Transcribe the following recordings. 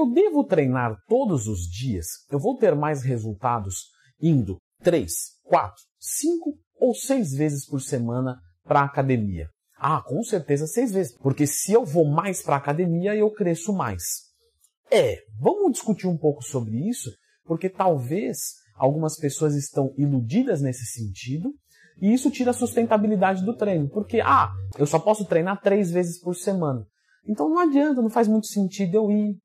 Eu devo treinar todos os dias? Eu vou ter mais resultados indo 3, 4, 5 ou 6 vezes por semana para a academia? Ah, com certeza seis vezes, porque se eu vou mais para a academia, eu cresço mais. É, vamos discutir um pouco sobre isso, porque talvez algumas pessoas estão iludidas nesse sentido e isso tira a sustentabilidade do treino, porque ah, eu só posso treinar três vezes por semana. Então não adianta, não faz muito sentido eu ir,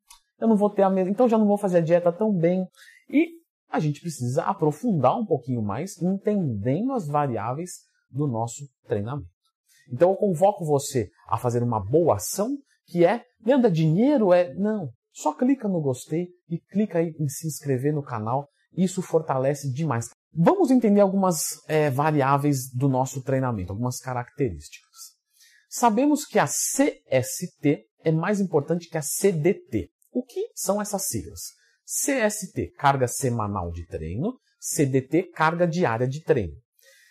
eu não vou ter a mesma, então já não vou fazer a dieta tão bem. E a gente precisa aprofundar um pouquinho mais, entendendo as variáveis do nosso treinamento. Então eu convoco você a fazer uma boa ação, que é, é dinheiro? É. Não. Só clica no gostei e clica aí em se inscrever no canal. Isso fortalece demais. Vamos entender algumas é, variáveis do nosso treinamento, algumas características. Sabemos que a CST é mais importante que a CDT. O que são essas siglas? CST, carga semanal de treino, CDT, carga diária de treino.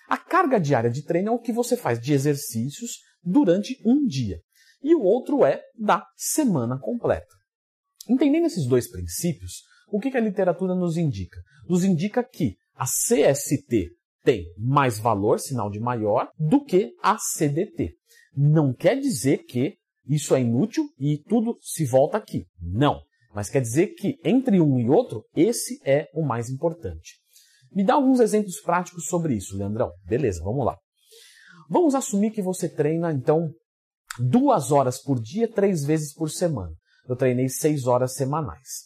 A carga diária de treino é o que você faz de exercícios durante um dia. E o outro é da semana completa. Entendendo esses dois princípios, o que a literatura nos indica? Nos indica que a CST tem mais valor, sinal de maior, do que a CDT. Não quer dizer que isso é inútil e tudo se volta aqui. Não. Mas quer dizer que entre um e outro, esse é o mais importante. Me dá alguns exemplos práticos sobre isso, Leandrão. Beleza, vamos lá. Vamos assumir que você treina, então, duas horas por dia, três vezes por semana. Eu treinei seis horas semanais.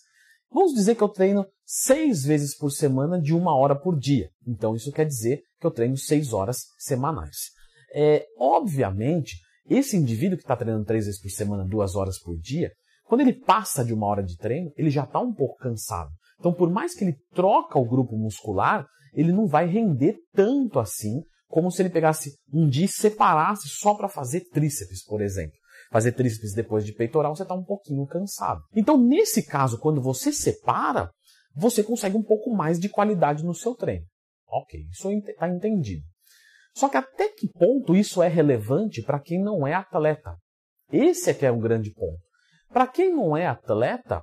Vamos dizer que eu treino seis vezes por semana de uma hora por dia. Então, isso quer dizer que eu treino seis horas semanais. É, obviamente, esse indivíduo que está treinando três vezes por semana, duas horas por dia, quando ele passa de uma hora de treino, ele já está um pouco cansado. Então, por mais que ele troca o grupo muscular, ele não vai render tanto assim como se ele pegasse um dia e separasse só para fazer tríceps, por exemplo. Fazer tríceps depois de peitoral, você está um pouquinho cansado. Então, nesse caso, quando você separa, você consegue um pouco mais de qualidade no seu treino. Ok, isso está entendido. Só que até que ponto isso é relevante para quem não é atleta? Esse é que é o grande ponto. Para quem não é atleta,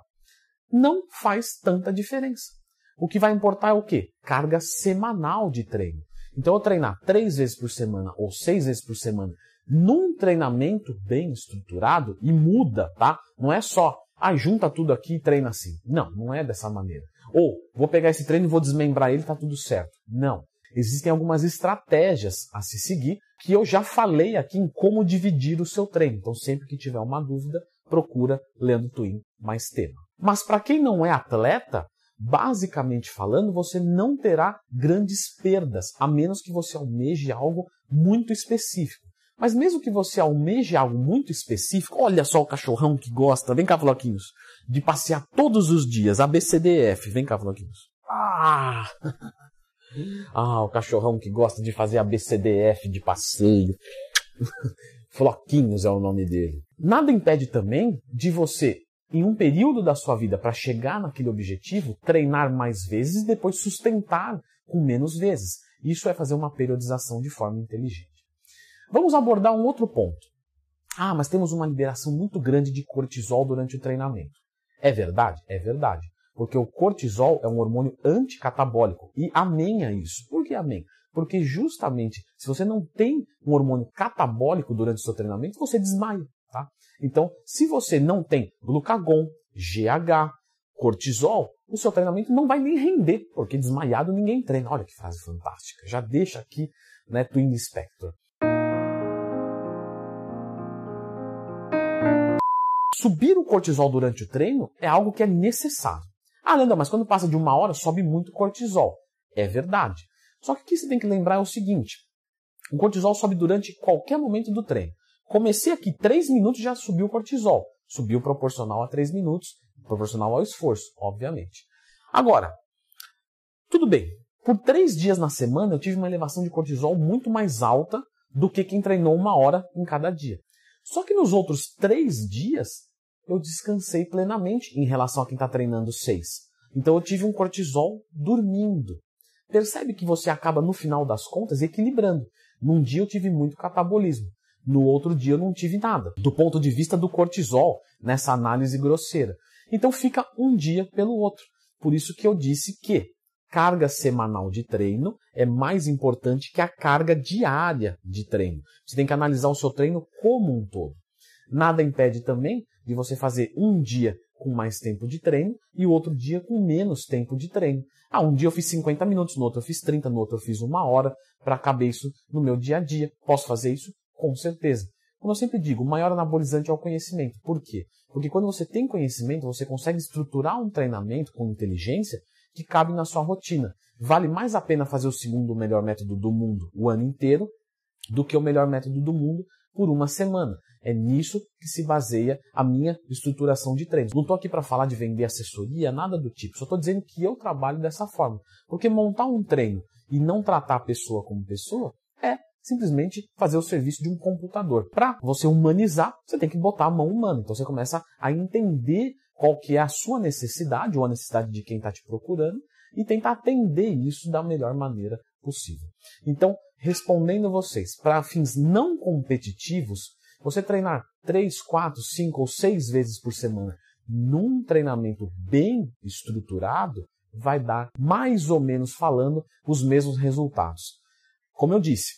não faz tanta diferença. O que vai importar é o quê? Carga semanal de treino. Então, eu treinar três vezes por semana ou seis vezes por semana num treinamento bem estruturado e muda, tá? Não é só, ah, junta tudo aqui e treina assim. Não, não é dessa maneira. Ou, vou pegar esse treino e vou desmembrar ele, tá tudo certo. Não. Existem algumas estratégias a se seguir que eu já falei aqui em como dividir o seu treino. Então, sempre que tiver uma dúvida, procura Leandro Twin mais tema. Mas para quem não é atleta, basicamente falando, você não terá grandes perdas, a menos que você almeje algo muito específico. Mas mesmo que você almeje algo muito específico, olha só o cachorrão que gosta, vem cá, Floquinhos, de passear todos os dias, ABCDF, vem cá, Floquinhos. Ah! Ah, o cachorrão que gosta de fazer ABCDF de passeio. Floquinhos é o nome dele. Nada impede também de você em um período da sua vida para chegar naquele objetivo, treinar mais vezes e depois sustentar com menos vezes. Isso é fazer uma periodização de forma inteligente. Vamos abordar um outro ponto. Ah, mas temos uma liberação muito grande de cortisol durante o treinamento. É verdade? É verdade. Porque o cortisol é um hormônio anticatabólico. E amém a isso. Por que amém? Porque justamente se você não tem um hormônio catabólico durante o seu treinamento, você desmaia. Tá? Então, se você não tem glucagon, GH, cortisol, o seu treinamento não vai nem render, porque desmaiado ninguém treina. Olha que frase fantástica. Já deixa aqui, né, Twin Spector. Subir o cortisol durante o treino é algo que é necessário. Ah, Leandro, mas quando passa de uma hora sobe muito cortisol. É verdade. Só que o que você tem que lembrar é o seguinte: o cortisol sobe durante qualquer momento do treino. Comecei aqui 3 minutos já subiu o cortisol. Subiu proporcional a 3 minutos, proporcional ao esforço, obviamente. Agora, tudo bem. Por 3 dias na semana eu tive uma elevação de cortisol muito mais alta do que quem treinou uma hora em cada dia. Só que nos outros 3 dias eu descansei plenamente em relação a quem está treinando 6. Então eu tive um cortisol dormindo. Percebe que você acaba, no final das contas, equilibrando. Num dia eu tive muito catabolismo. No outro dia eu não tive nada, do ponto de vista do cortisol, nessa análise grosseira. Então fica um dia pelo outro. Por isso que eu disse que carga semanal de treino é mais importante que a carga diária de treino. Você tem que analisar o seu treino como um todo. Nada impede também de você fazer um dia com mais tempo de treino e o outro dia com menos tempo de treino. Ah, um dia eu fiz 50 minutos, no outro eu fiz 30, no outro eu fiz uma hora para caber isso no meu dia a dia. Posso fazer isso? Com certeza. Como eu sempre digo, o maior anabolizante é o conhecimento. Por quê? Porque quando você tem conhecimento, você consegue estruturar um treinamento com inteligência que cabe na sua rotina. Vale mais a pena fazer o segundo melhor método do mundo o ano inteiro do que o melhor método do mundo por uma semana. É nisso que se baseia a minha estruturação de treinos. Não estou aqui para falar de vender assessoria, nada do tipo. Só estou dizendo que eu trabalho dessa forma. Porque montar um treino e não tratar a pessoa como pessoa é simplesmente fazer o serviço de um computador. Para você humanizar, você tem que botar a mão humana. Então você começa a entender qual que é a sua necessidade ou a necessidade de quem está te procurando e tentar atender isso da melhor maneira possível. Então, respondendo vocês, para fins não competitivos, você treinar 3, 4, 5 ou 6 vezes por semana num treinamento bem estruturado vai dar, mais ou menos falando, os mesmos resultados. Como eu disse,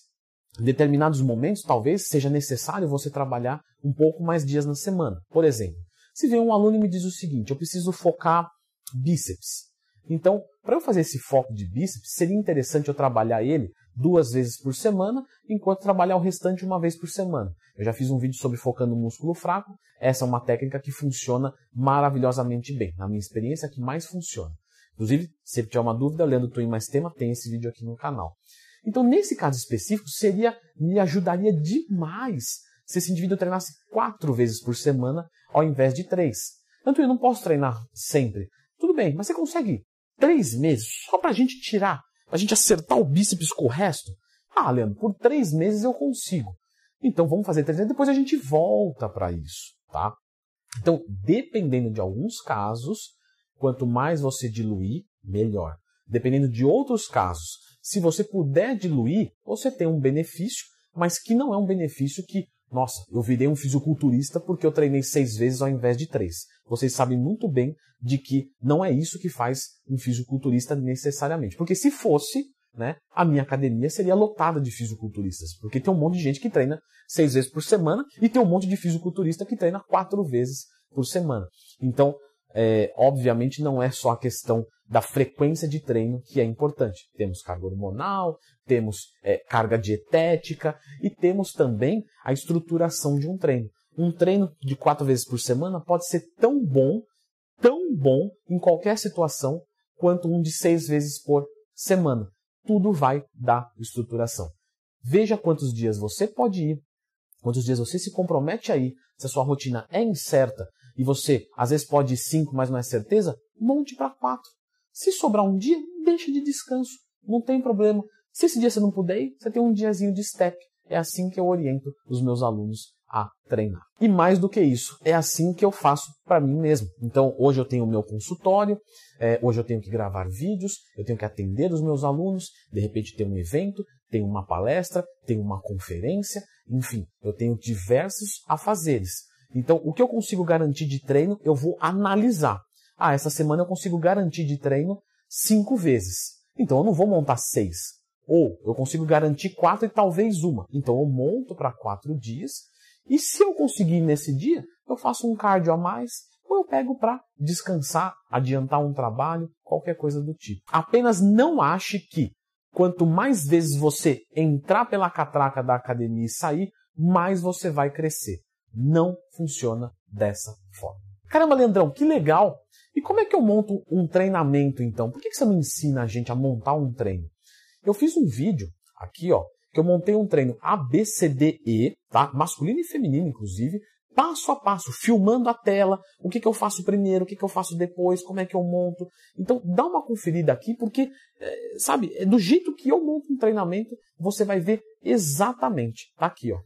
em determinados momentos talvez seja necessário você trabalhar um pouco mais dias na semana. Por exemplo, se vem um aluno e me diz o seguinte: eu preciso focar bíceps. Então, para eu fazer esse foco de bíceps, seria interessante eu trabalhar ele duas vezes por semana, enquanto trabalhar o restante uma vez por semana. Eu já fiz um vídeo sobre focando o músculo fraco. Essa é uma técnica que funciona maravilhosamente bem. Na minha experiência, é a que mais funciona. Inclusive, se tiver uma dúvida, lendo Twin Mais Tema, tem esse vídeo aqui no canal. Então, nesse caso específico, seria me ajudaria demais se esse indivíduo treinasse quatro vezes por semana ao invés de três. Tanto eu não posso treinar sempre. Tudo bem, mas você consegue três meses só para a gente tirar a gente acertar o bíceps com o resto? Ah, Leandro, por três meses eu consigo. Então vamos fazer três meses, depois a gente volta para isso, tá? Então, dependendo de alguns casos, quanto mais você diluir, melhor. Dependendo de outros casos, se você puder diluir, você tem um benefício, mas que não é um benefício que nossa, eu virei um fisiculturista porque eu treinei seis vezes ao invés de três. Vocês sabem muito bem de que não é isso que faz um fisiculturista necessariamente. Porque se fosse, né, a minha academia seria lotada de fisiculturistas. Porque tem um monte de gente que treina seis vezes por semana e tem um monte de fisiculturista que treina quatro vezes por semana. Então, é, obviamente não é só a questão da frequência de treino que é importante. Temos carga hormonal, temos é, carga dietética e temos também a estruturação de um treino. Um treino de quatro vezes por semana pode ser tão bom, tão bom em qualquer situação, quanto um de seis vezes por semana. Tudo vai dar estruturação. Veja quantos dias você pode ir, quantos dias você se compromete a ir, se a sua rotina é incerta e você às vezes pode ir cinco, mas não é certeza, monte para quatro. Se sobrar um dia, deixa de descanso. Não tem problema. Se esse dia você não puder ir, você tem um diazinho de step. É assim que eu oriento os meus alunos a treinar. E mais do que isso, é assim que eu faço para mim mesmo. Então, hoje eu tenho o meu consultório, é, hoje eu tenho que gravar vídeos, eu tenho que atender os meus alunos, de repente tem um evento, tem uma palestra, tem uma conferência, enfim, eu tenho diversos afazeres. Então, o que eu consigo garantir de treino, eu vou analisar. Ah, essa semana eu consigo garantir de treino cinco vezes. Então, eu não vou montar seis. Ou eu consigo garantir quatro e talvez uma. Então, eu monto para quatro dias. E se eu conseguir nesse dia, eu faço um cardio a mais, ou eu pego para descansar, adiantar um trabalho, qualquer coisa do tipo. Apenas não ache que quanto mais vezes você entrar pela catraca da academia e sair, mais você vai crescer. Não funciona dessa forma. Caramba, Leandrão, que legal! E como é que eu monto um treinamento então? Por que você não ensina a gente a montar um treino? Eu fiz um vídeo aqui, ó, que eu montei um treino ABCDE, tá? Masculino e feminino, inclusive, passo a passo, filmando a tela, o que, que eu faço primeiro, o que, que eu faço depois, como é que eu monto. Então, dá uma conferida aqui, porque, é, sabe, do jeito que eu monto um treinamento, você vai ver exatamente. Tá aqui, ó.